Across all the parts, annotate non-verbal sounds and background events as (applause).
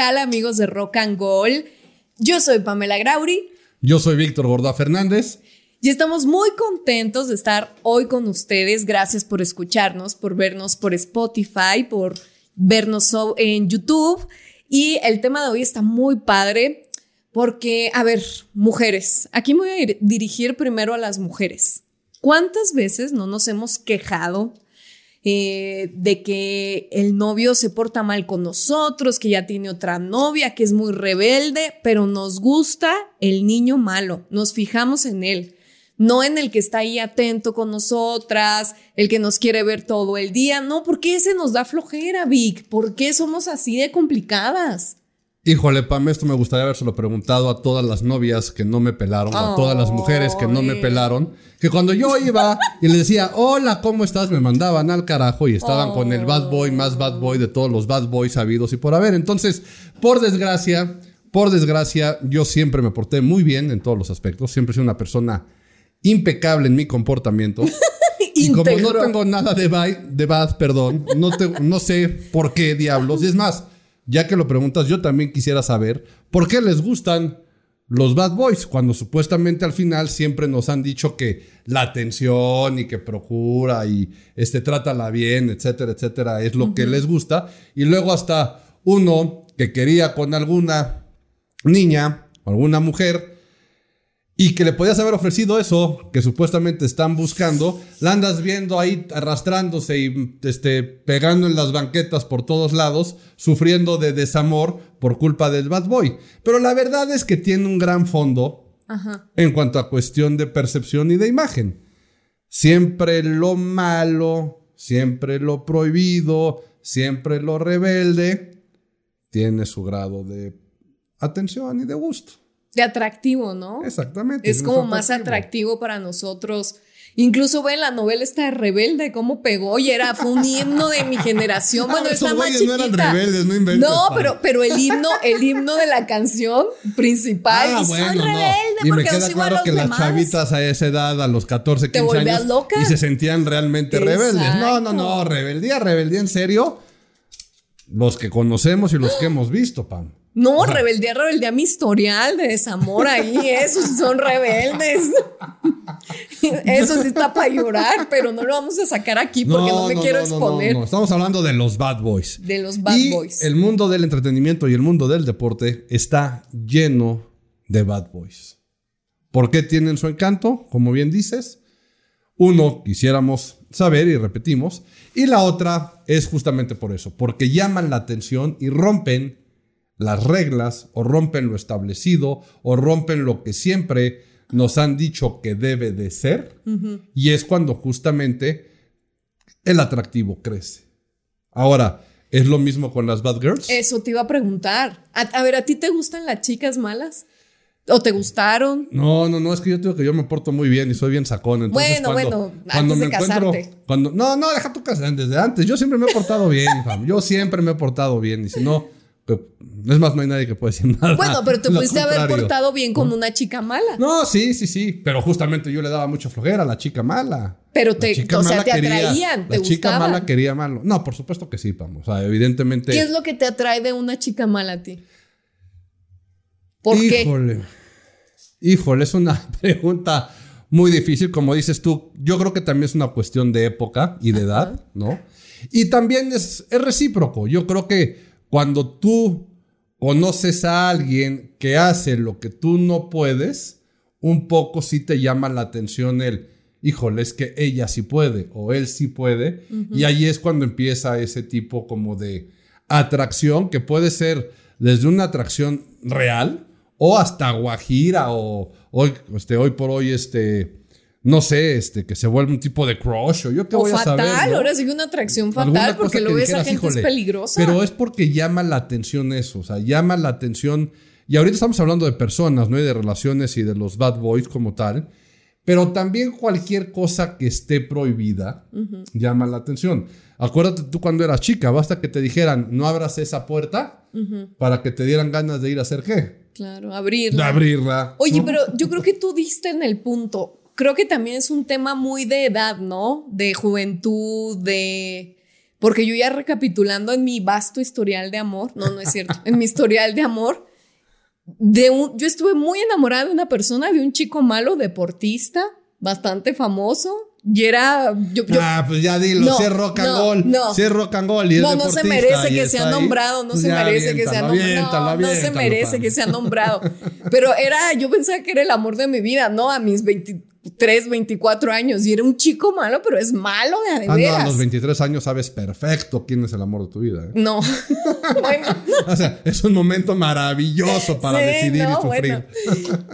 tal amigos de Rock and Gold? Yo soy Pamela Grauri. Yo soy Víctor Borda Fernández. Y estamos muy contentos de estar hoy con ustedes. Gracias por escucharnos, por vernos por Spotify, por vernos en YouTube. Y el tema de hoy está muy padre porque, a ver, mujeres, aquí me voy a dirigir primero a las mujeres. ¿Cuántas veces no nos hemos quejado eh, de que el novio se porta mal con nosotros, que ya tiene otra novia, que es muy rebelde, pero nos gusta el niño malo, nos fijamos en él, no en el que está ahí atento con nosotras, el que nos quiere ver todo el día, no, ¿por qué ese nos da flojera, Vic? ¿Por qué somos así de complicadas? Híjole, Pam, esto me gustaría habérselo preguntado a todas las novias que no me pelaron, a todas las mujeres que no me pelaron, que cuando yo iba y les decía, hola, ¿cómo estás? Me mandaban al carajo y estaban con el bad boy más bad boy de todos los bad boys habidos y por haber. Entonces, por desgracia, por desgracia, yo siempre me porté muy bien en todos los aspectos, siempre he sido una persona impecable en mi comportamiento. (laughs) y como no tengo nada de, de bad, perdón, no, no sé por qué diablos, y es más, ya que lo preguntas, yo también quisiera saber por qué les gustan los bad boys, cuando supuestamente al final siempre nos han dicho que la atención y que procura y este trátala bien, etcétera, etcétera, es lo que les gusta. Y luego hasta uno que quería con alguna niña o alguna mujer y que le podías haber ofrecido eso que supuestamente están buscando, la andas viendo ahí arrastrándose y este, pegando en las banquetas por todos lados, sufriendo de desamor por culpa del bad boy. Pero la verdad es que tiene un gran fondo en cuanto a cuestión de percepción y de imagen. Siempre lo malo, siempre lo prohibido, siempre lo rebelde, tiene su grado de atención y de gusto de atractivo, ¿no? Exactamente. Es como más atractivo para nosotros. Incluso ve la novela esta de Rebelde, cómo pegó y era, fue un himno de mi generación. (laughs) Bueno, ah, está más chiquita. no eran rebeldes, no inventes. No, pero, pero el himno, el himno de la canción principal. Ah, y bueno, soy rebelde Y me queda claro que las chavitas a esa edad, a los 14, 15 años, y se sentían realmente rebeldes. No, no, no, rebeldía, rebeldía en serio. Los que conocemos y los que hemos visto, Pam. No, rebeldía, rebeldía, mi historial de desamor ahí, esos son rebeldes. (laughs) Eso sí está para llorar, pero no lo vamos a sacar aquí porque no, me quiero exponer. Estamos hablando de los bad boys. De los bad y boys. El mundo del entretenimiento y el mundo del deporte está lleno de bad boys. ¿Por qué tienen su encanto? Como bien dices. Uno, quisiéramos saber y repetimos. Y la otra es justamente por eso, porque llaman la atención y rompen las reglas o rompen lo establecido o rompen lo que siempre nos han dicho que debe de ser. Y es cuando justamente el atractivo crece. Ahora, ¿es lo mismo con las bad girls? Eso te iba a preguntar. A, ver, ¿a ti te gustan las chicas malas? ¿O te gustaron? No, no, no, es que yo digo que yo me porto muy bien y soy bien sacón. Entonces, bueno, bueno, cuando me encuentro, cuando, no, no, deja tu casa desde antes. Yo siempre me he portado bien, fam. Yo siempre me he portado bien. Y si no, es más, no hay nadie que pueda decir nada. Bueno, pero te (laughs) pudiste haber portado bien con una chica mala. No, sí, sí, sí. Pero justamente yo le daba mucha flojera a la chica mala. Pero te, o sea, te atraían, La chica mala quería malo. No, por supuesto que sí, vamos. O sea, evidentemente. ¿Qué es lo que te atrae de una chica mala a ti? ¿Por Híjole. Híjole, es una (laughs) pregunta muy difícil. Como dices tú, yo creo que también es una cuestión de época y de edad, ¿no? Y también es, es recíproco. Yo creo que cuando tú conoces a alguien que hace lo que tú no puedes, un poco sí te llama la atención el, híjole, es que ella sí puede o él sí puede. Y ahí es cuando empieza ese tipo como de atracción que puede ser desde una atracción real o hasta guajira o hoy, este, hoy por hoy, este, no sé, este, que se vuelve un tipo de crush o yo qué voy a saber. Fatal, ahora sí una atracción fatal porque lo ves a gente es peligrosa. Pero es porque llama la atención eso, o sea, llama la atención. Y ahorita estamos hablando de personas, ¿no? Y de relaciones y de los bad boys como tal. Pero también cualquier cosa que esté prohibida llama la atención. Acuérdate tú cuando eras chica, basta que te dijeran, no abras esa puerta para que te dieran ganas de ir a hacer qué. Claro, abrirla. De abrirla. Oye, pero yo creo que tú diste en el punto creo que también es un tema muy de edad, ¿no? De juventud, de... porque yo ya recapitulando en mi vasto historial de amor, no, no es cierto, (laughs) en mi historial de amor, de un, yo estuve muy enamorada de una persona, de un chico malo, deportista, bastante famoso, y era. Yo, ah, pues ya dilo, no, es rock and no, roll. No, si es rock and roll. Y es no, no se merece que sea nombrado, no pues se merece que sea nombrado. No, no se merece que sea nombrado. Pero era, yo pensaba que era el amor de mi vida, ¿no? A mis 20, 3, 24 años y era un chico malo, pero es malo de a, ah, a los 23 años sabes perfecto quién es el amor de tu vida. ¿eh? No. (laughs) bueno. o sea, es un momento maravilloso para decidir y sufrir.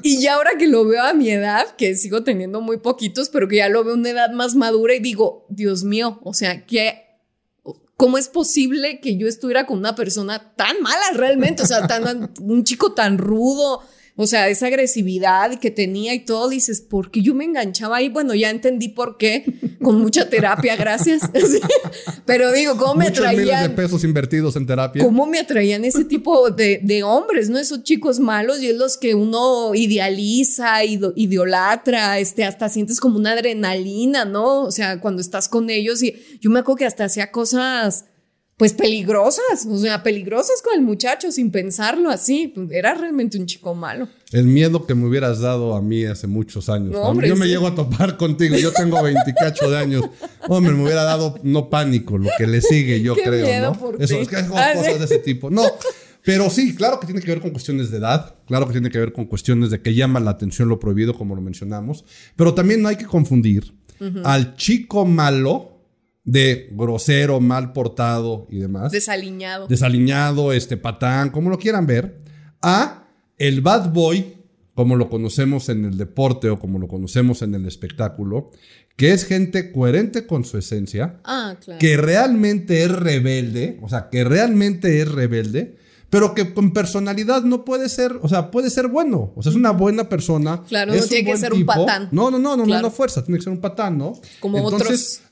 y ya ahora que lo veo a mi edad, que sigo teniendo muy poquitos, pero que ya lo veo a una edad más madura y digo, Dios mío, o sea, que ¿Cómo es posible que yo estuviera con una persona tan mala realmente? O sea, tan, un chico tan rudo, o sea, esa agresividad que tenía y todo, dices, ¿por qué yo me enganchaba ahí? Bueno, ya entendí por qué, con mucha terapia, gracias. (laughs) Pero digo, ¿cómo me atraían? miles de pesos invertidos en terapia. ¿Cómo me atraían ese tipo de, de, hombres, no? Esos chicos malos y es los que uno idealiza, idolatra, este, hasta sientes como una adrenalina, ¿no? O sea, cuando estás con ellos y yo me acuerdo que hasta hacía cosas pues peligrosas, o sea, peligrosas con el muchacho sin pensarlo así. Pues, era realmente un chico malo. El miedo que me hubieras dado a mí hace muchos años. yo me llego a topar contigo, yo tengo 28 de años. Hombre, me hubiera dado no pánico, lo que le sigue, yo creo. ¿no? Eso es que ah, cosas de ese tipo. No. Pero sí, claro que tiene que ver con cuestiones de edad, claro que tiene que ver con cuestiones de que llama la atención lo prohibido, como lo mencionamos, pero también no hay que confundir al chico malo de grosero, mal portado y demás. Desaliñado. Desaliñado, este patán, como lo quieran ver, a el bad boy, como lo conocemos en el deporte o como lo conocemos en el espectáculo, que es gente coherente con su esencia, ah, que realmente es rebelde, o sea, que realmente es rebelde, pero que con personalidad no puede ser, o sea, puede ser bueno, o sea, es una buena persona. Claro, no tiene que ser un patán. No, no, no, no, no, no fuerza, tiene que ser un patán, ¿no? Como otros. (laughs)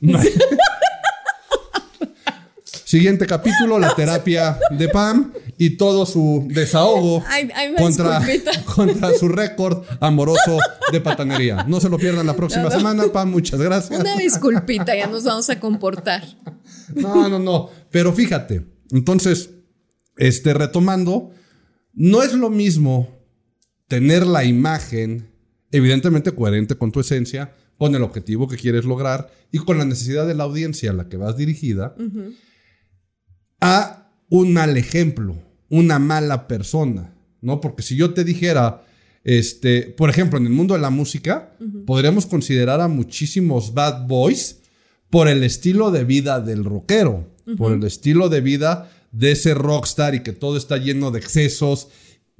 Siguiente capítulo, la terapia de Pam y todo su desahogo (laughs) contra, (laughs) contra, su récord amoroso de patanería. No se lo pierdan la próxima semana, Pam, muchas gracias. Una disculpita, ya nos vamos a comportar. No, no, no. Pero fíjate, entonces, este, retomando, no es lo mismo tener la imagen evidentemente coherente con tu esencia, con el objetivo que quieres lograr y con la necesidad de la audiencia a la que vas dirigida a un mal ejemplo, una mala persona, ¿no? Porque si yo te dijera, este, por ejemplo, en el mundo de la música, podríamos considerar a muchísimos bad boys por el estilo de vida del rockero, por el estilo de vida de ese rockstar y que todo está lleno de excesos.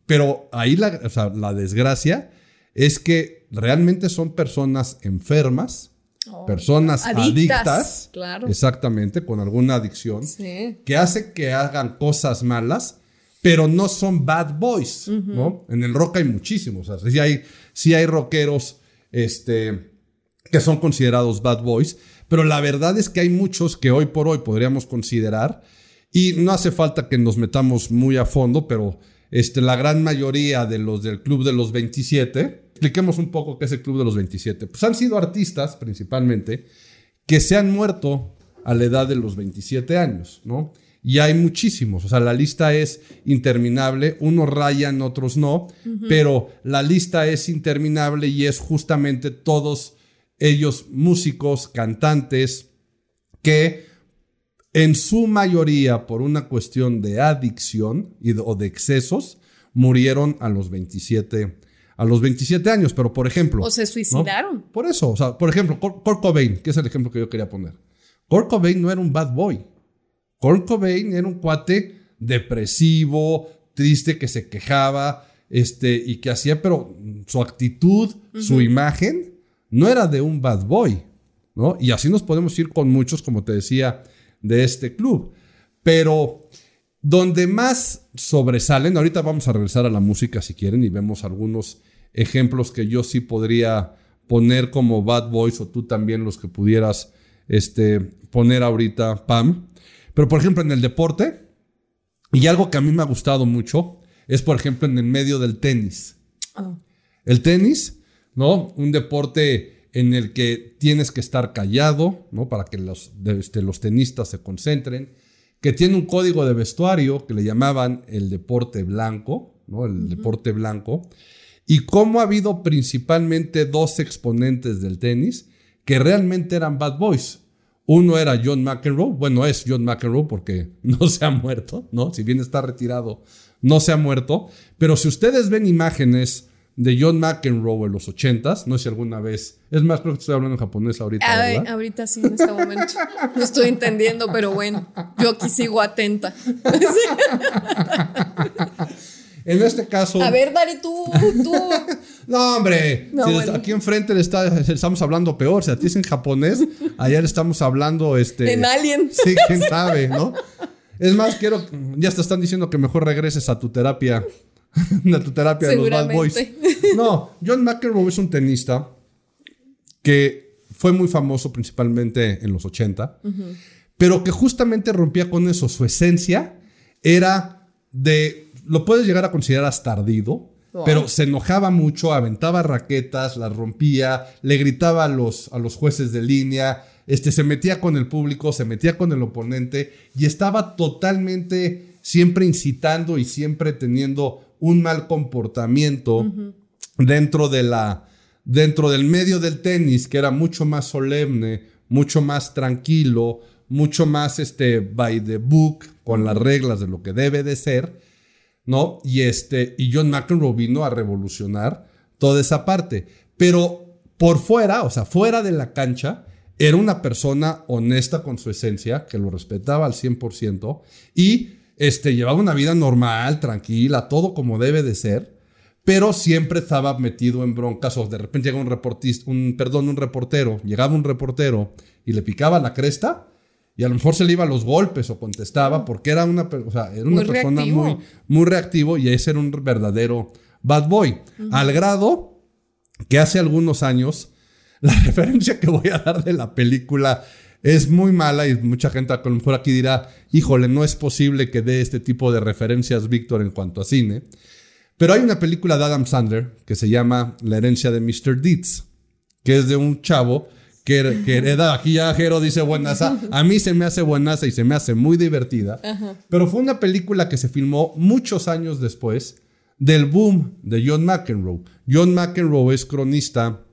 Pero ahí la, la desgracia es que realmente son personas enfermas, Oh, personas adictas, claro. exactamente, con alguna adicción, que hace que hagan cosas malas, pero no son bad boys, ¿no? En el rock hay muchísimos, o sea, sí hay, sí hay rockeros este, que son considerados bad boys, pero la verdad es que hay muchos que hoy por hoy podríamos considerar, y no hace falta que nos metamos muy a fondo, pero este, la gran mayoría de los del Club de los 27, expliquemos un poco qué es el Club de los 27. Pues han sido artistas, principalmente, que se han muerto a la edad de los 27 años, ¿no? Y hay muchísimos, o sea, la lista es interminable, unos rayan, otros no, pero la lista es interminable y es justamente todos ellos músicos, cantantes, que en su mayoría por una cuestión de adicción y o de excesos, murieron a los 27 a los 27 años, pero por ejemplo... O se suicidaron. Por eso, o sea, por ejemplo, Kurt Cobain, que es el ejemplo que yo quería poner. Kurt Cobain no era un bad boy. Kurt Cobain era un cuate depresivo, triste, que se quejaba, este, y que hacía, pero su actitud, su imagen, no era de un bad boy, ¿no? Y así nos podemos ir con muchos, como te decía, de este club. Pero donde más sobresalen, ahorita vamos a regresar a la música si quieren y vemos algunos ejemplos que yo sí podría poner como Bad Boys o tú también los que pudieras este, poner ahorita, Pam. Pero por ejemplo en el deporte, y algo que a mí me ha gustado mucho, es por ejemplo en el medio del tenis. Ah. El tenis, ¿no? Un deporte en el que tienes que estar callado, ¿no? Para que los, este, los tenistas se concentren, que tiene un código de vestuario que le llamaban el deporte blanco, ¿no? El deporte blanco, y cómo ha habido principalmente dos exponentes del tenis que realmente eran bad boys. Uno era John McEnroe, bueno, es John McEnroe porque (laughs) no se ha muerto, ¿no? Si bien está retirado, no se ha muerto, pero si ustedes ven imágenes de John McEnroe en los ochentas. No sé si alguna vez. Es más, creo que estoy hablando en japonés ahorita. ahorita sí, en este momento. No estoy entendiendo, pero bueno, yo aquí sigo atenta. (laughs) En este caso. A ver, dale tú, tú. (laughs) no, hombre. Aquí enfrente le está, estamos hablando peor. Si a ti es en japonés, allá le estamos hablando. Este, en alien. (laughs) Sí, quién sabe, ¿no? Es más, quiero. Ya te están diciendo que mejor regreses a tu terapia (laughs) la tu terapia de los bad boys. No, John McEnroe es un tenista que fue muy famoso principalmente en los 80, pero que justamente rompía con eso. Su esencia era de, lo puedes llegar a considerar hasta ardido, pero se enojaba mucho, aventaba raquetas, las rompía, le gritaba a los, a los jueces de línea, este, se metía con el público, se metía con el oponente y estaba totalmente siempre incitando y siempre teniendo un mal comportamiento dentro de la dentro del medio del tenis que era mucho más solemne, mucho más tranquilo, mucho más este by the book con las reglas de lo que debe de ser, ¿no? Y este y John McEnroe vino a revolucionar toda esa parte, pero por fuera, o sea, fuera de la cancha, era una persona honesta con su esencia, que lo respetaba al 100% y este, llevaba una vida normal, tranquila, todo como debe de ser, pero siempre estaba metido en broncas o de repente llega un reportista, un, perdón, un reportero, llegaba un reportero y le picaba la cresta y a lo mejor se le iba a los golpes o contestaba porque era una, o sea, era una persona muy, muy reactivo y ese era un verdadero bad boy, al grado que hace algunos años la (laughs) referencia que voy a dar de la película es muy mala y mucha gente a lo mejor aquí dirá, híjole, no es posible que dé este tipo de referencias Víctor en cuanto a cine. Pero hay una película de Adam Sandler que se llama La herencia de Mr. Deeds, que es de un chavo que, hereda, aquí ya Jero dice buenaza, a mí se me hace buenaza y se me hace muy divertida, pero fue una película que se filmó muchos años después del boom de John McEnroe. John McEnroe es cronista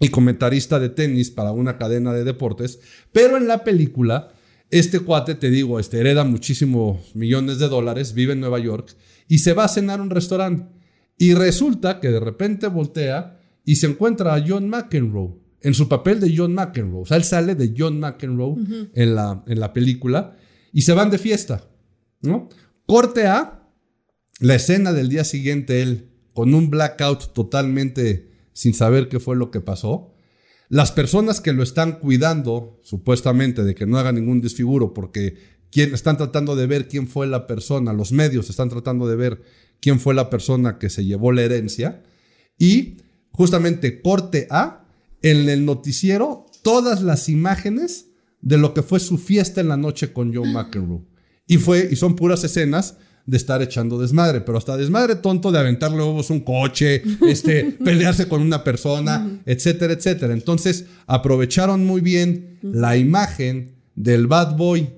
y comentarista de tenis para una cadena de deportes, pero en la película, este cuate, te digo, este, hereda muchísimos millones de dólares, vive en Nueva York y se va a cenar a un restaurante. Y resulta que de repente voltea y se encuentra a John McEnroe en su papel de John McEnroe. O sea, él sale de John McEnroe en, la, en la película y se van de fiesta, ¿no? Corte a la escena del día siguiente, él con un blackout totalmente sin saber qué fue lo que pasó. Las personas que lo están cuidando, supuestamente, de que no haga ningún desfiguro, porque quien, están tratando de ver quién fue la persona, los medios están tratando de ver quién fue la persona que se llevó la herencia. Y justamente corte A, en el noticiero, todas las imágenes de lo que fue su fiesta en la noche con Joe McEnroe. Y, fue, y son puras escenas de estar echando desmadre, pero hasta desmadre tonto de aventarle huevos un coche, (laughs) este, pelearse con una persona, etcétera, etcétera. Entonces aprovecharon muy bien la imagen del bad boy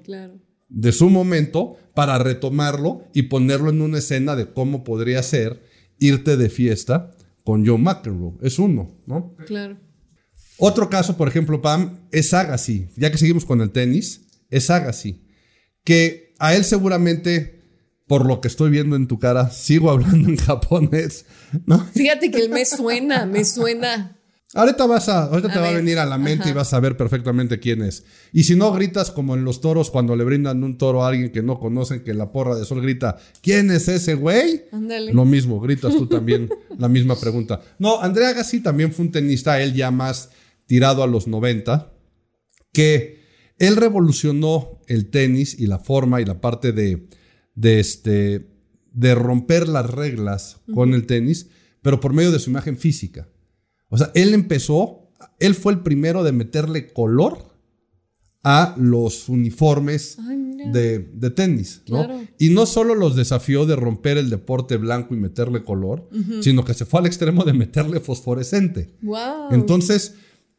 de su momento para retomarlo y ponerlo en una escena de cómo podría ser irte de fiesta con Joe McEnroe. Es uno, ¿no? Claro. Otro caso, por ejemplo, Pam, es Agassi. Ya que seguimos con el tenis, es Agassi. Que a él seguramente por lo que estoy viendo en tu cara, sigo hablando en japonés, ¿no? Fíjate que él me suena, me suena. Ahorita vas a, ahorita te va a venir a la mente y vas a ver perfectamente quién es. Y si no gritas como en los toros cuando le brindan un toro a alguien que no conocen, que la porra de sol grita, ¿quién es ese güey? Ándale. Lo mismo, gritas tú también (laughs) la misma pregunta. No, Andrea Gassi también fue un tenista, él ya más tirado a los 90, que él revolucionó el tenis y la forma y la parte de de, este, de romper las reglas con el tenis, pero por medio de su imagen física. O sea, él empezó, él fue el primero de meterle color a los uniformes de, tenis, ¿no? Y no solo los desafió de romper el deporte blanco y meterle color, sino que se fue al extremo de meterle fosforescente. Wow. Entonces,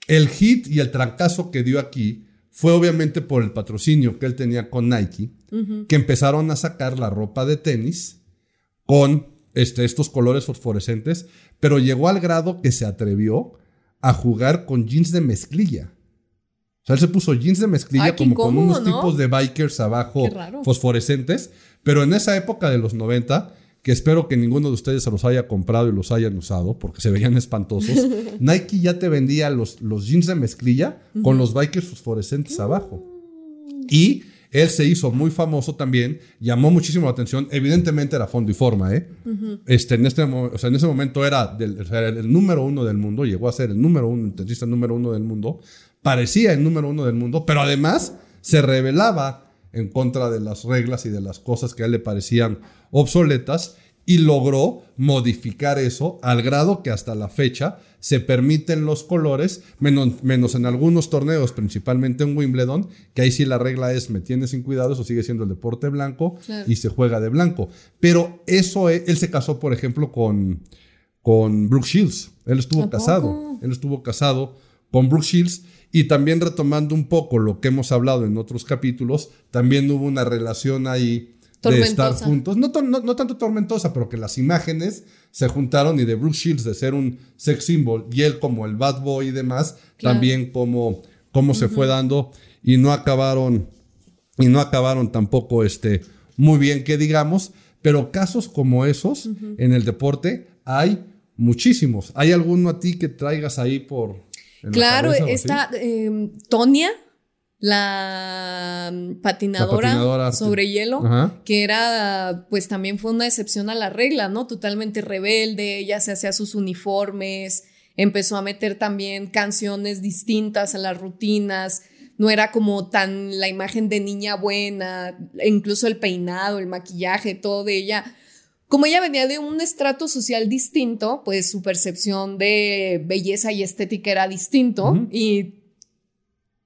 el hit y el trancazo que dio aquí fue obviamente por el patrocinio que él tenía con Nike, que empezaron a sacar la ropa de tenis con este, estos colores fosforescentes, pero llegó al grado que se atrevió a jugar con jeans de mezclilla. O sea, él se puso jeans de mezclilla como con unos tipos de bikers abajo fosforescentes, pero en esa época de los 90 que espero que ninguno de ustedes se los haya comprado y los hayan usado porque se veían espantosos. (laughs) Nike ya te vendía los, los jeans de mezclilla con los bikers fosforescentes abajo. Y él se hizo muy famoso también, llamó muchísimo la atención. Evidentemente era fondo y forma, ¿eh? este, en, este, o sea, en ese momento era, del, el número uno del mundo, llegó a ser el número uno, el número uno del mundo. Parecía el número uno del mundo, pero además se revelaba en contra de las reglas y de las cosas que a él le parecían obsoletas y logró modificar eso al grado que hasta la fecha se permiten los colores, menos, menos, en algunos torneos, principalmente en Wimbledon, que ahí sí la regla es me tienes sin cuidado, eso sigue siendo el deporte blanco y se juega de blanco. Pero eso, e, él se casó, por ejemplo, con, con Brooke Shields. Él estuvo casado, él estuvo casado con Brooke Shields y también retomando un poco lo que hemos hablado en otros capítulos, también hubo una relación ahí de estar juntos. No, no, tanto tormentosa, pero que las imágenes se juntaron y de Bruce Shields de ser un sex symbol y él como el bad boy y demás, también como, como se fue dando y no acabaron, y no acabaron tampoco este, muy bien que digamos, pero casos como esos en el deporte hay muchísimos. ¿Hay alguno a ti que traigas ahí por... Claro, está em, Tonia, la patinadora, sobre hielo, que era, pues también fue una excepción a la regla, ¿no? Totalmente rebelde, ella se hacía sus uniformes, empezó a meter también canciones distintas a las rutinas, no era como tan la imagen de niña buena, incluso el peinado, el maquillaje, todo de ella. Como ella venía de un estrato social distinto, pues su percepción de belleza y estética era distinto y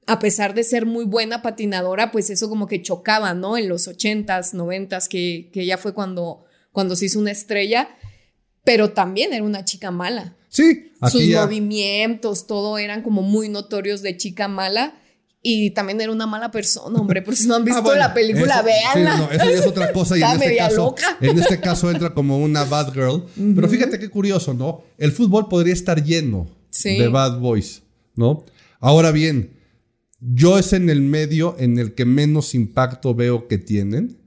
a pesar de ser muy buena patinadora, pues eso como que chocaba, ¿no? En los ochentas, noventas, que, que ella fue cuando, cuando se hizo una estrella, pero también era una chica mala. Sí, sus movimientos, todo eran como muy notorios de chica mala. Y también era una mala persona, hombre. Por si no han (laughs) ah, visto la película, véanla. no, eso ya es otra cosa. Y en este, caso, en este caso entra como una bad girl. Pero fíjate qué curioso, ¿no? El fútbol podría estar lleno de bad boys, ¿no? Ahora bien, yo es en el medio en el que menos impacto veo que tienen,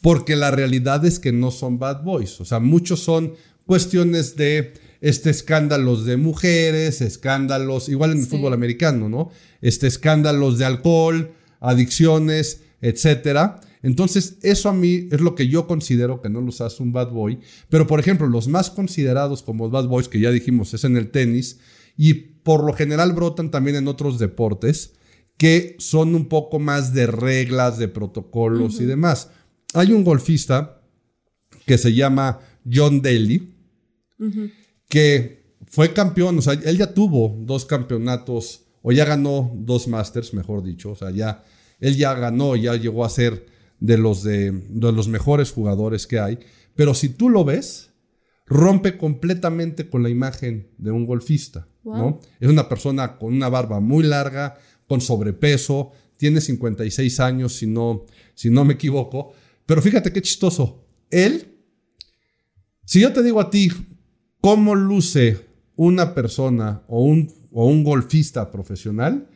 porque la realidad es que no son bad boys, o sea, muchos son cuestiones de este escándalos de mujeres, escándalos, igual en el fútbol americano, ¿no? Este escándalos de alcohol, adicciones, etcétera. Entonces, eso a mí es lo que yo considero que no los hace un bad boy. Pero, por ejemplo, los más considerados como bad boys, que ya dijimos, es en el tenis, y por lo general brotan también en otros deportes, que son un poco más de reglas, de protocolos y demás. Hay un golfista que se llama John Daly, que fue campeón, o sea, él ya tuvo dos campeonatos, o ya ganó dos Masters, mejor dicho, o sea, ya, él ya ganó, ya llegó a ser de los, de, los mejores jugadores que hay, pero si tú lo ves, rompe completamente con la imagen de un golfista, ¿no? Es una persona con una barba muy larga, con sobrepeso, tiene 56 años si no, si no me equivoco, pero fíjate qué chistoso. Él, si yo te digo a ti cómo luce una persona o un, o un golfista profesional,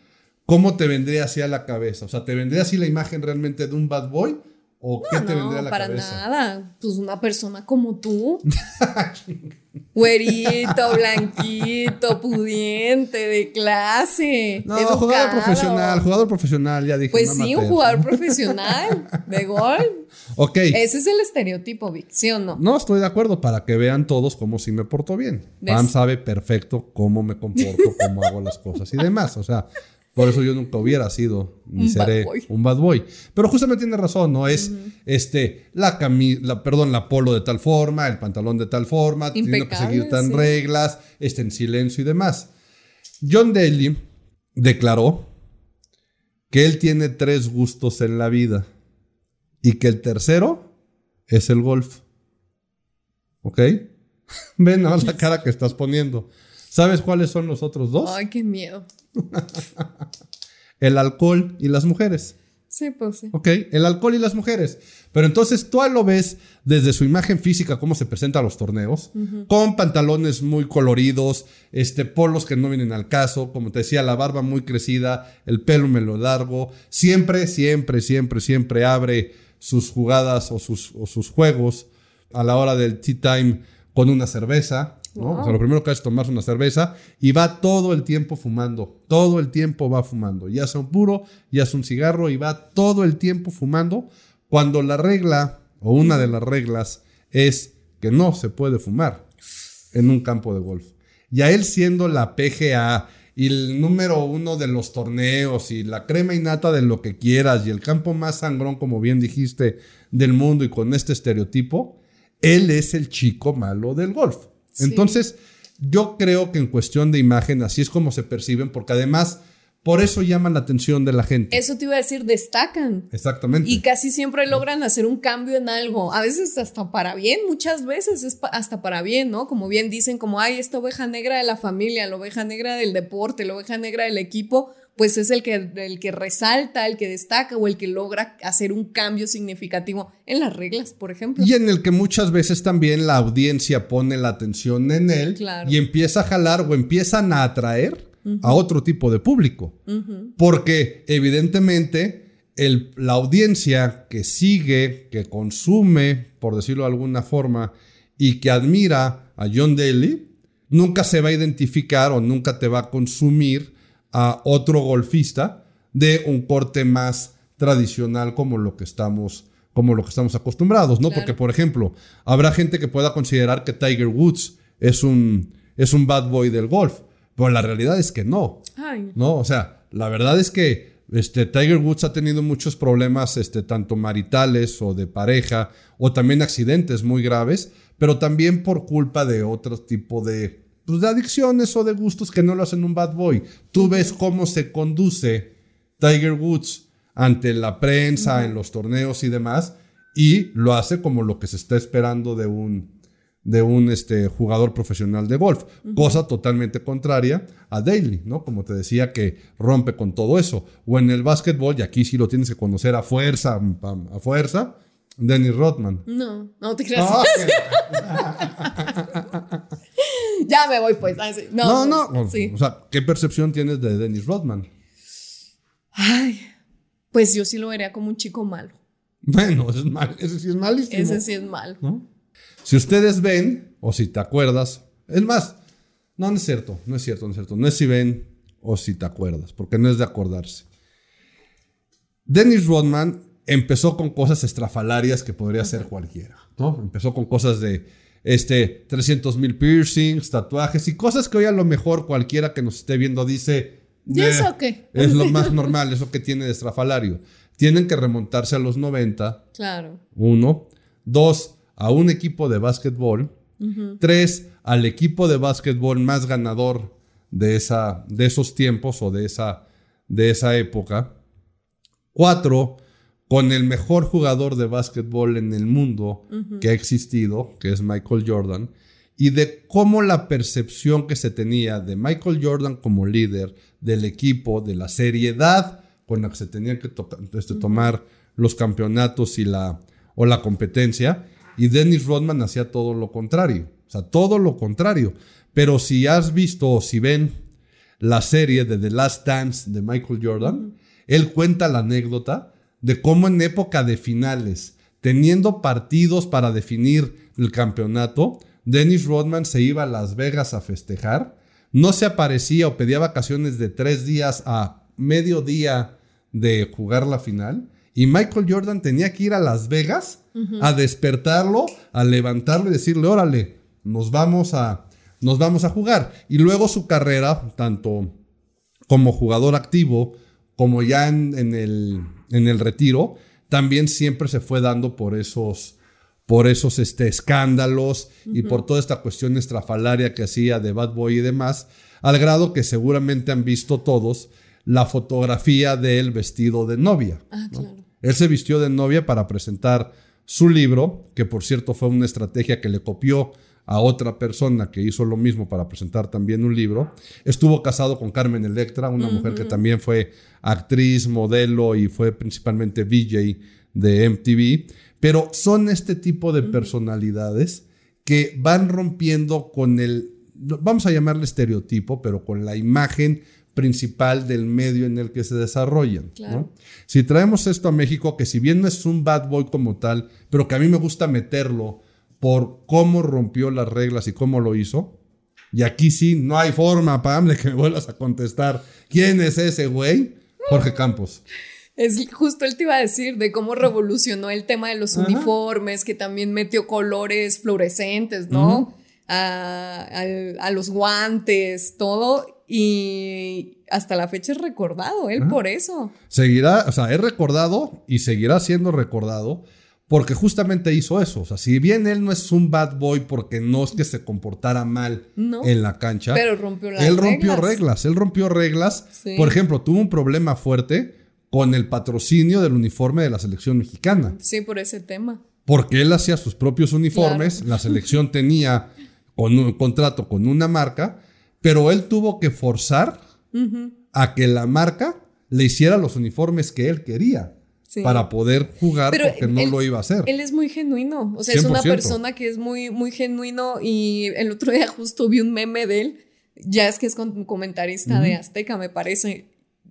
¿cómo te vendría así a la cabeza? O sea, ¿te vendría así la imagen realmente de un bad boy? ¿O qué te vendría a la para cabeza? Nada. Pues una persona como tú. (laughs) Güerito, blanquito, pudiente, de clase. No, jugador profesional, jugador profesional, ya dije. Pues sí, un jugador (laughs) profesional de gol. Ok. Ese es el estereotipo, Vic, ¿sí o no? No, estoy de acuerdo, para que vean todos cómo sí me porto bien. Pam sabe perfecto cómo me comporto, cómo hago las cosas y demás. O sea, por eso yo nunca hubiera sido ni seré un bad boy. Pero justamente tiene razón, ¿no? Es este, la camisa, perdón, la polo de tal forma, el pantalón de tal forma, tiene que seguir tan reglas, este en silencio y demás. John Daly declaró que él tiene tres gustos en la vida y que el tercero es el golf. ¿Ok? (laughs) Ven a la cara que estás poniendo. ¿Sabes cuáles son los otros dos? Ay, qué miedo. (laughs) el alcohol y las mujeres. Sí, pues sí. Ok, el alcohol y las mujeres. Pero entonces tú lo ves desde su imagen física, cómo se presenta a los torneos, con pantalones muy coloridos, este, polos que no vienen al caso, como te decía, la barba muy crecida, el pelo melo largo, siempre, siempre, siempre, siempre abre sus jugadas o sus, o sus juegos a la hora del tea time con una cerveza. ¿No? O sea, lo primero que hace es tomarse una cerveza y va todo el tiempo fumando. Todo el tiempo va fumando. Ya sea un puro, ya sea un cigarro y va todo el tiempo fumando. Cuando la regla o una de las reglas es que no se puede fumar en un campo de golf. Y a él siendo la PGA y el número uno de los torneos y la crema innata de lo que quieras y el campo más sangrón, como bien dijiste, del mundo y con este estereotipo, él es el chico malo del golf. Entonces, yo creo que en cuestión de imagen, así es como se perciben, porque además, por eso llaman la atención de la gente. Eso te iba a decir, destacan. Exactamente. Y casi siempre logran hacer un cambio en algo. A veces hasta para bien, muchas veces es hasta para bien, ¿no? Como bien dicen, como, hay esta oveja negra de la familia, la oveja negra del deporte, la oveja negra del equipo pues es el que, el que resalta, el que destaca o el que logra hacer un cambio significativo en las reglas, por ejemplo. Y en el que muchas veces también la audiencia pone la atención en él y empieza a jalar o empiezan a atraer a otro tipo de público. Porque evidentemente el, la audiencia que sigue, que consume, por decirlo de alguna forma, y que admira a John Daly, nunca se va a identificar o nunca te va a consumir a otro golfista de un corte más tradicional como lo que estamos como lo que estamos acostumbrados, ¿no? Porque por ejemplo, habrá gente que pueda considerar que Tiger Woods es un es un bad boy del golf, pero la realidad es que no. No, o sea, la verdad es que este, Tiger Woods ha tenido muchos problemas, este, tanto maritales o de pareja, o también accidentes muy graves, pero también por culpa de otro tipo de, pues, de adicciones o de gustos que no lo hacen un bad boy. Tú ves cómo se conduce Tiger Woods ante la prensa, en los torneos y demás, y lo hace como lo que se está esperando de un, de un este, jugador profesional de golf, cosa totalmente contraria a Daly, ¿no? Como te decía, que rompe con todo eso. O en el básquetbol, y aquí sí lo tienes que conocer a fuerza, a fuerza, Dennis Rodman. No, no te creas. (laughs) ya me voy, pues. no, no. no. O sea, ¿qué percepción tienes de Dennis Rodman? Ay, pues yo sí lo vería como un chico malo. Bueno, ese, sí es malísimo. Ese sí es malo. Si ustedes ven, o si te acuerdas, es más, no, no es cierto, no es cierto, no es cierto. No es si ven o si te acuerdas, porque no es de acordarse. Dennis Rodman empezó con cosas estrafalarias que podría ser cualquiera, ¿no? Empezó con cosas de este 300 mil piercings, tatuajes y cosas que hoy a lo mejor cualquiera que nos esté viendo dice, ¿y eso qué? Es lo más normal, eso que tiene de estrafalario. Tienen que remontarse a los 90. Claro. Uno. Dos, a un equipo de básquetbol. Tres, al equipo de básquetbol más ganador de, esa, de esos tiempos o de esa, de esa época. Cuatro, con el mejor jugador de básquetbol en el mundo que ha existido, que es Michael Jordan, y de cómo la percepción que se tenía de Michael Jordan como líder del equipo, de la seriedad con la que se tenían que este, tomar los campeonatos y la, o la competencia, y Dennis Rodman hacía todo lo contrario, o sea, todo lo contrario. Pero si has visto o si ven la serie de The Last Dance de Michael Jordan, él cuenta la anécdota de cómo en época de finales, teniendo partidos para definir el campeonato, Dennis Rodman se iba a Las Vegas a festejar, no se aparecía o pedía vacaciones de tres días a medio día de jugar la final, y Michael Jordan tenía que ir a Las Vegas a despertarlo, a levantarlo y decirle, órale, nos vamos a, nos vamos a jugar. Y luego su carrera, tanto como jugador activo, como ya en el en el retiro, también siempre se fue dando por esos, por esos este, escándalos y por toda esta cuestión estrafalaria que hacía de Bad Boy y demás, al grado que seguramente han visto todos la fotografía de él vestido de novia. Ah, él se vistió de novia para presentar su libro, que por cierto fue una estrategia que le copió a otra persona que hizo lo mismo para presentar también un libro. Estuvo casado con Carmen Electra, una mujer que también fue actriz, modelo y fue principalmente VJ de MTV. Pero son este tipo de personalidades que van rompiendo con el, vamos a llamarle estereotipo, pero con la imagen principal del medio en el que se desarrollan. Si traemos esto a México, que si bien no es un bad boy como tal, pero que a mí me gusta meterlo por cómo rompió las reglas y cómo lo hizo, y aquí sí, no hay forma, Pam, de que me vuelvas a contestar quién es ese güey, Jorge Campos. Es justo él te iba a decir de cómo revolucionó el tema de los uniformes, que también metió colores fluorescentes, ¿no? a, los guantes, todo. Y hasta la fecha es recordado, él por eso. Seguirá, o sea, es recordado y seguirá siendo recordado porque justamente hizo eso. O sea, si bien él no es un bad boy porque no es que se comportara mal en la cancha, pero rompió las él rompió reglas. Él rompió reglas. Por ejemplo, tuvo un problema fuerte con el patrocinio del uniforme de la selección mexicana. Sí, por ese tema. Porque él hacía sus propios uniformes, la selección (laughs) tenía un contrato con una marca, pero él tuvo que forzar a que la marca le hiciera los uniformes que él quería. Para poder jugar porque no lo iba a hacer. Él es muy genuino. O sea, es una persona que es muy, muy genuino. Y el otro día justo vi un meme de él. Ya es que es comentarista de Azteca, me parece.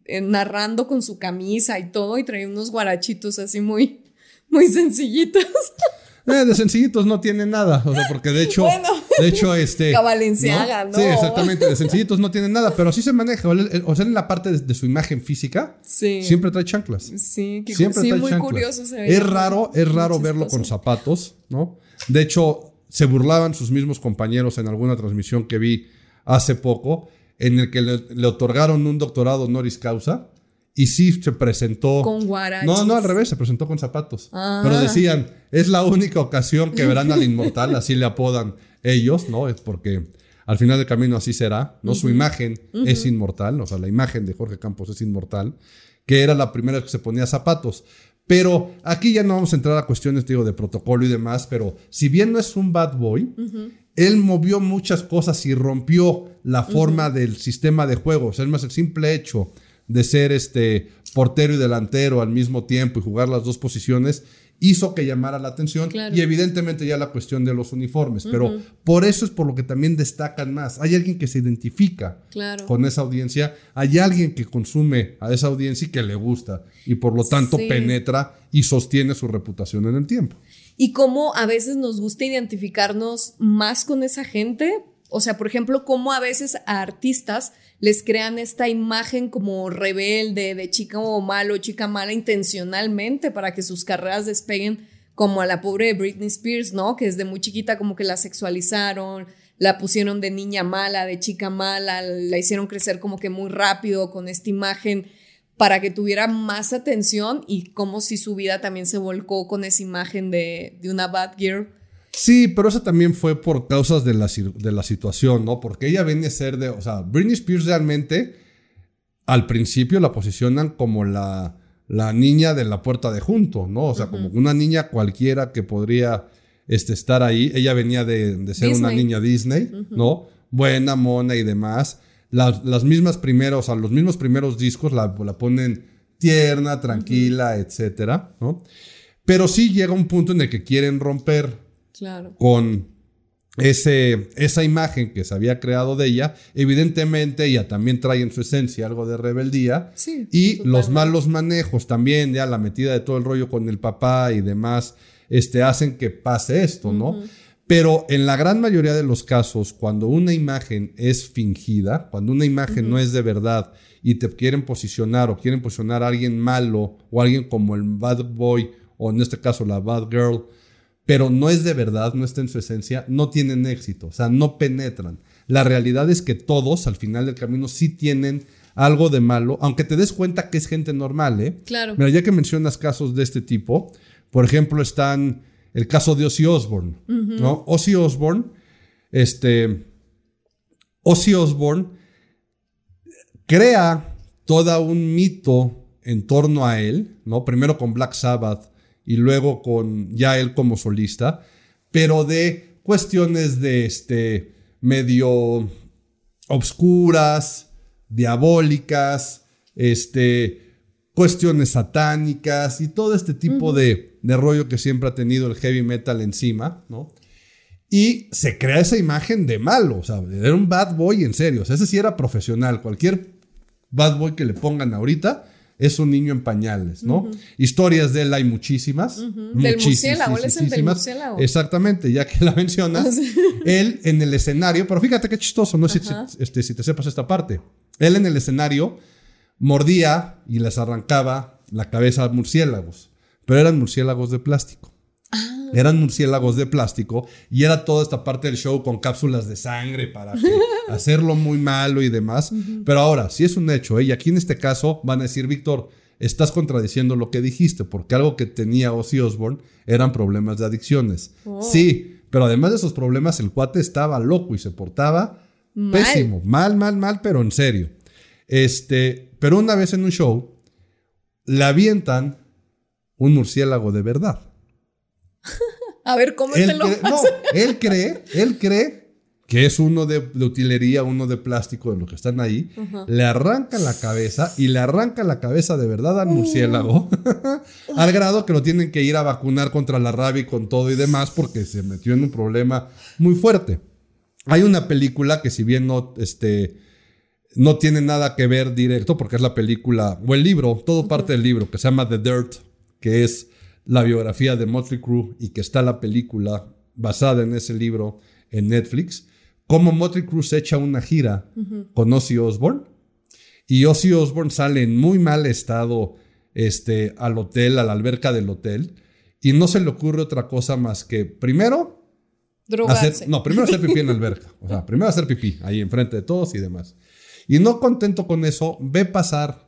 Eh, narrando con su camisa y todo. Y trae unos guarachitos así muy, muy sencillos. (laughs) Eh, de sencillitos no tiene nada, o sea, porque de hecho, de hecho, este. (laughs) Valenciaga, ¿no? Sí, exactamente, de sencillitos no tiene nada, pero así se maneja. O sea, en la parte de, su imagen física, siempre trae chanclas. Sí, que siempre trae muy curioso se ve. Es raro, es raro verlo con zapatos, ¿no? De hecho, se burlaban sus mismos compañeros en alguna transmisión que vi hace poco, en el que le, le otorgaron un doctorado honoris causa y sí se presentó. Con guaraches. No, no, al revés, se presentó con zapatos. Ah. Pero decían, es la única ocasión que verán al inmortal, así le apodan ellos, ¿no? Es porque al final del camino así será, ¿no? Su imagen es inmortal, o sea, la imagen de Jorge Campos es inmortal, que era la primera vez que se ponía zapatos. Pero aquí ya no vamos a entrar a cuestiones, digo, de protocolo y demás, pero si bien no es un bad boy, él movió muchas cosas y rompió la forma del sistema de juego. O sea, es más el simple hecho de ser este portero y delantero al mismo tiempo y jugar las dos posiciones, hizo que llamara la atención y evidentemente ya la cuestión de los uniformes, pero por eso es por lo que también destacan más. Hay alguien que se identifica con esa audiencia, hay alguien que consume a esa audiencia y que le gusta y por lo tanto penetra y sostiene su reputación en el tiempo. Y cómo a veces nos gusta identificarnos más con esa gente, o sea, por ejemplo, cómo a veces a artistas les crean esta imagen como rebelde, de chica o malo, chica mala intencionalmente para que sus carreras despeguen como a la pobre Britney Spears, ¿no? Que desde muy chiquita como que la sexualizaron, la pusieron de niña mala, de chica mala, la hicieron crecer como que muy rápido con esta imagen para que tuviera más atención y como si su vida también se volcó con esa imagen de, de una bad girl Sí, pero eso también fue por causas de la, de la situación, ¿no? Porque ella viene a ser de, o sea, Britney Spears realmente al principio la posicionan como la, la niña de la puerta de junto, ¿no? O sea, como una niña cualquiera que podría este, estar ahí. Ella venía de, ser una niña Disney, ¿no? Buena, mona y demás. Las, mismas primeros, o sea, los mismos primeros discos la, la ponen tierna, tranquila, etcétera, ¿no? Pero sí llega un punto en el que quieren romper con ese, esa imagen que se había creado de ella, evidentemente ella también trae en su esencia algo de rebeldía. y los malos manejos también, ya la metida de todo el rollo con el papá y demás, este, hacen que pase esto, ¿no? Pero en la gran mayoría de los casos, cuando una imagen es fingida, cuando una imagen no es de verdad y te quieren posicionar o quieren posicionar a alguien malo o alguien como el bad boy o en este caso la bad girl, pero no es de verdad, no está en su esencia, no tienen éxito, o sea, no penetran. La realidad es que todos al final del camino sí tienen algo de malo, aunque te des cuenta que es gente normal, ¿eh? Claro. Mira, ya que mencionas casos de este tipo, por ejemplo, están el caso de Ozzy Osbourne, ¿no? Ozzy Osbourne, este, Ozzy Osbourne crea todo un mito en torno a él, ¿no? Primero con Black Sabbath, y luego con ya él como solista, pero de cuestiones de este medio obscuras, diabólicas, este, cuestiones satánicas y todo este tipo de, de rollo que siempre ha tenido el heavy metal encima, ¿no? Y se crea esa imagen de malo, o sea, era un bad boy en serio, o sea, ese sí era profesional, cualquier bad boy que le pongan ahorita es un niño en pañales, ¿no? Historias de él hay muchísimas. Del murciélago, él es el del murciélago. Exactamente, ya que la (laughs) mencionas, él en el escenario, pero fíjate qué chistoso, no sé si, este, si te sepas esta parte. Él en el escenario mordía y les arrancaba la cabeza a murciélagos, pero eran murciélagos de plástico. Ah. Eran murciélagos de plástico y era toda esta parte del show con cápsulas de sangre para (laughs) hacerlo muy malo y demás. Pero ahora, si es un hecho, ¿eh? y aquí en este caso van a decir, Víctor, estás contradiciendo lo que dijiste, porque algo que tenía Ozzy Osbourne eran problemas de adicciones. Oh. Sí, pero además de esos problemas, el cuate estaba loco y se portaba pésimo, mal, mal, mal, pero en serio. Este, pero una vez en un show, le avientan un murciélago de verdad. A ver, ¿cómo te lo No, él cree, él cree que es uno de, utilería, uno de plástico de los que están ahí. Le arranca la cabeza y le arranca la cabeza de verdad al murciélago. (laughs) al grado que lo tienen que ir a vacunar contra la rabia y con todo y demás porque se metió en un problema muy fuerte. Hay una película que si bien no, este, no tiene nada que ver directo porque es la película o el libro, todo parte del libro que se llama The Dirt, que es la biografía de Motley Crue y que está la película basada en ese libro en Netflix, cómo Motley Crue se echa una gira con Ozzy Osbourne y Ozzy Osbourne sale en muy mal estado este, al hotel, a la alberca del hotel y no se le ocurre otra cosa más que primero Hacer, no, primero hacer pipí en la alberca. (laughs) O sea, primero hacer pipí ahí enfrente de todos y demás. Y no contento con eso, ve pasar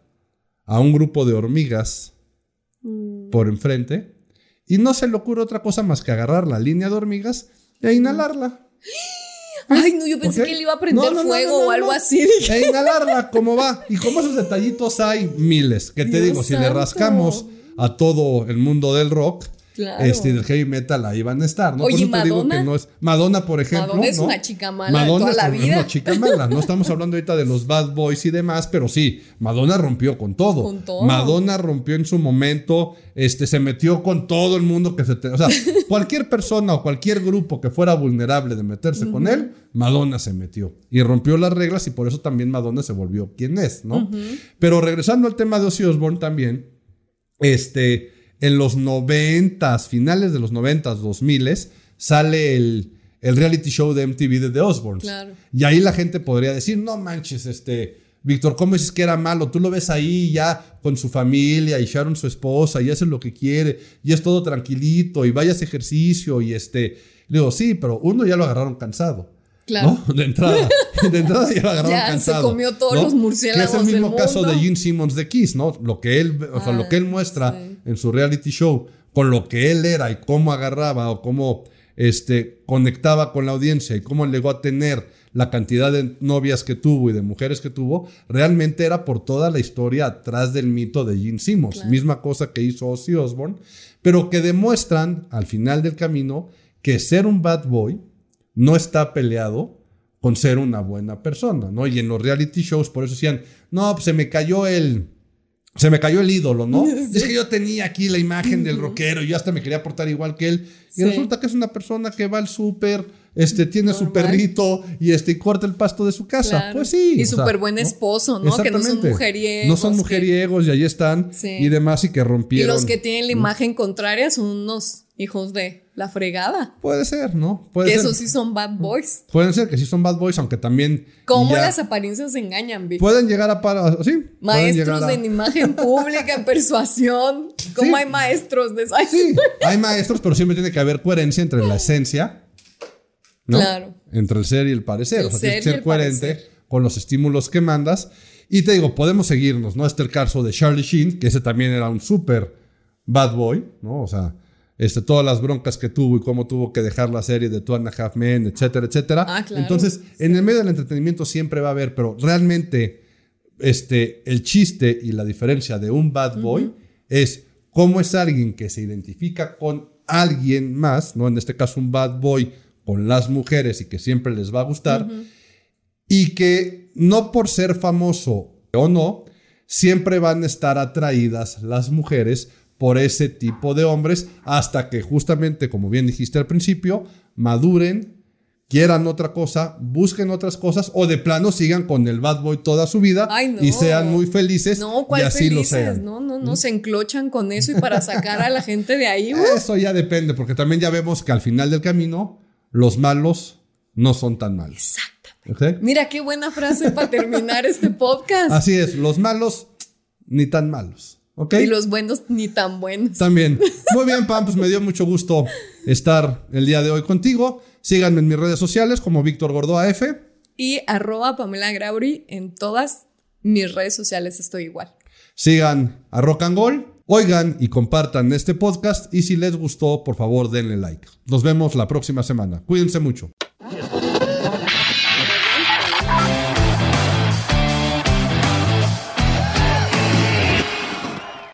a un grupo de hormigas Mm. Por enfrente y no se le ocurre otra cosa más que agarrar la línea de hormigas e inhalarla. (gasps) Ay, no, yo pensé que él iba a prender fuego o algo así. E inhalarla, ¿cómo va? Y como esos detallitos hay miles. Que te digo, si le rascamos a todo el mundo del rock, este, del heavy metal ahí van a estar, ¿no? Oye, Madonna. no es. Madonna, por ejemplo. Madonna es una chica mala Madonna toda la vida. Es una chica mala. No estamos (laughs) hablando ahorita de los bad boys y demás, pero sí, Madonna rompió con todo. Con todo. Madonna rompió en su momento, este, se metió con todo el mundo que se. o sea, (laughs) cualquier persona o cualquier grupo que fuera vulnerable de meterse con él, Madonna se metió. Y rompió las reglas y por eso también Madonna se volvió quien es, ¿no? Pero regresando al tema de Ozzy Osbourne también, este en los noventas, finales de los noventas, dos miles, sale el, reality show de MTV de The Osbournes. Y ahí la gente podría decir, no manches, este, Víctor, ¿cómo dices que era malo? Tú lo ves ahí ya con su familia y Sharon su esposa y hace lo que quiere y es todo tranquilito y vaya a ejercicio y este, le digo, sí, pero uno ya lo agarraron cansado. Claro. De entrada. (laughs) De entrada ya lo (laughs) agarraron ya, cansado. Se comió todos los murciélagos. Que es el mismo caso de Gene Simmons de Kiss, ¿no? Lo que él, o sea, lo que él ah, muestra en su reality show con lo que él era y cómo agarraba o cómo este, conectaba con la audiencia y cómo llegó a tener la cantidad de novias que tuvo y de mujeres que tuvo, realmente era por toda la historia atrás del mito de Gene Simmons. Misma cosa que hizo Ozzy Osbourne, pero que demuestran al final del camino que ser un bad boy no está peleado con ser una buena persona, ¿no? Y en los reality shows por eso decían, no, pues se me cayó el, se me cayó el ídolo, ¿no? (laughs) Es que yo tenía aquí la imagen del rockero, y yo hasta me quería portar igual que él. Y resulta que es una persona que va al súper, este, tiene su perrito y este, corta el pasto de su casa. Pues sí. Y súper buen esposo, ¿no? Que no son mujeriegos. No son mujeriegos y ahí están. Y demás, y que rompieron. Y los que tienen la imagen contraria son unos hijos de la fregada. Puede ser, ¿no? Puede que esos sí son bad boys. Pueden ser que sí son bad boys, aunque también. ¿Cómo las apariencias engañan, Vic? Pueden llegar a. Para, sí. Maestros en imagen pública, en (laughs) persuasión. ¿Cómo hay maestros de Sí, hay maestros, pero siempre tiene que haber coherencia entre la esencia. ¿No? Claro. Entre el ser y el parecer. o sea, tienes que ser coherente con los estímulos que mandas. Y te digo, podemos seguirnos, ¿no? Este es el caso de Charlie Sheen, que ese también era un súper bad boy, ¿no? O sea, este, todas las broncas que tuvo y cómo tuvo que dejar la serie de Two and a Half Men, etcétera, etcétera. Ah, Entonces, en el medio del entretenimiento siempre va a haber, pero realmente este, el chiste y la diferencia de un bad boy es cómo es alguien que se identifica con alguien más, ¿no? En este caso un bad boy con las mujeres y que siempre les va a gustar. Y que no por ser famoso o no, siempre van a estar atraídas las mujeres por ese tipo de hombres hasta que justamente, como bien dijiste al principio, maduren, quieran otra cosa, busquen otras cosas o de plano sigan con el bad boy toda su vida y sean muy felices no, y así felices? lo sean. No, no, no, se enclochan con eso y para sacar a la gente de ahí. Eso ya depende, porque también ya vemos que al final del camino los malos no son tan malos. Exacto. Mira qué buena frase para terminar este podcast. Así es, los malos ni tan malos. Y los buenos ni tan buenos. También. (laughs) Muy bien, Pam, pues me dio mucho gusto estar el día de hoy contigo. Síganme en mis redes sociales como Víctor Gordoa F. Y arroba Pamela Grauri en todas mis redes sociales estoy igual. Sigan a Rock and Gold, oigan y compartan este podcast y si les gustó, por favor denle like. Nos vemos la próxima semana. Cuídense mucho.